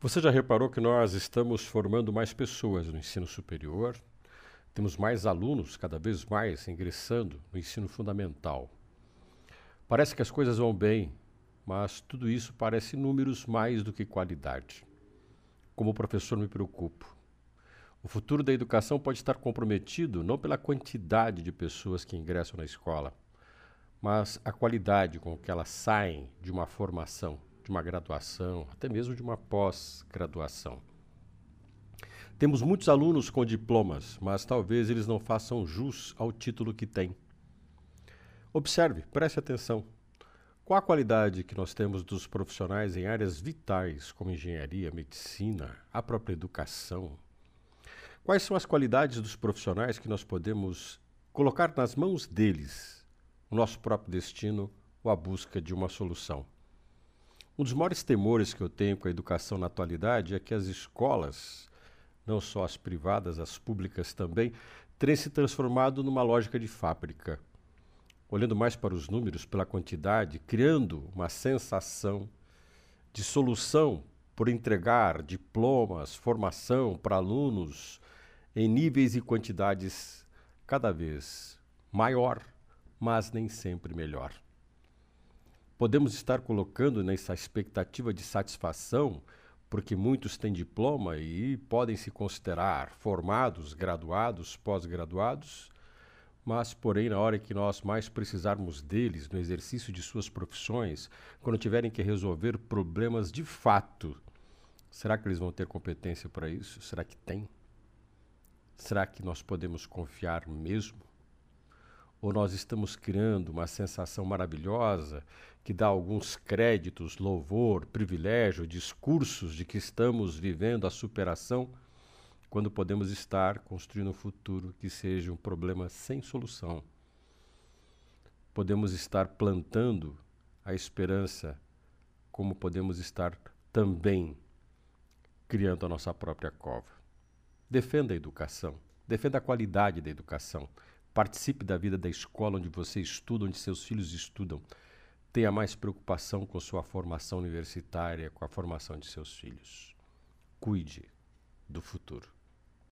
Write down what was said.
Você já reparou que nós estamos formando mais pessoas no ensino superior? Temos mais alunos, cada vez mais, ingressando no ensino fundamental. Parece que as coisas vão bem, mas tudo isso parece números mais do que qualidade. Como professor, me preocupo. O futuro da educação pode estar comprometido não pela quantidade de pessoas que ingressam na escola, mas a qualidade com que elas saem de uma formação de uma graduação, até mesmo de uma pós-graduação. Temos muitos alunos com diplomas, mas talvez eles não façam jus ao título que têm. Observe, preste atenção. Qual a qualidade que nós temos dos profissionais em áreas vitais, como engenharia, medicina, a própria educação? Quais são as qualidades dos profissionais que nós podemos colocar nas mãos deles o nosso próprio destino ou a busca de uma solução? Um dos maiores temores que eu tenho com a educação na atualidade é que as escolas, não só as privadas, as públicas também, tenham se transformado numa lógica de fábrica. Olhando mais para os números, pela quantidade, criando uma sensação de solução por entregar diplomas, formação para alunos em níveis e quantidades cada vez maior, mas nem sempre melhor podemos estar colocando nessa expectativa de satisfação, porque muitos têm diploma e podem se considerar formados, graduados, pós-graduados, mas, porém, na hora que nós mais precisarmos deles no exercício de suas profissões, quando tiverem que resolver problemas de fato, será que eles vão ter competência para isso? Será que tem? Será que nós podemos confiar mesmo? Ou nós estamos criando uma sensação maravilhosa que dá alguns créditos, louvor, privilégio, discursos de que estamos vivendo a superação, quando podemos estar construindo um futuro que seja um problema sem solução. Podemos estar plantando a esperança, como podemos estar também criando a nossa própria cova. Defenda a educação, defenda a qualidade da educação. Participe da vida da escola onde você estuda, onde seus filhos estudam. Tenha mais preocupação com sua formação universitária, com a formação de seus filhos. Cuide do futuro.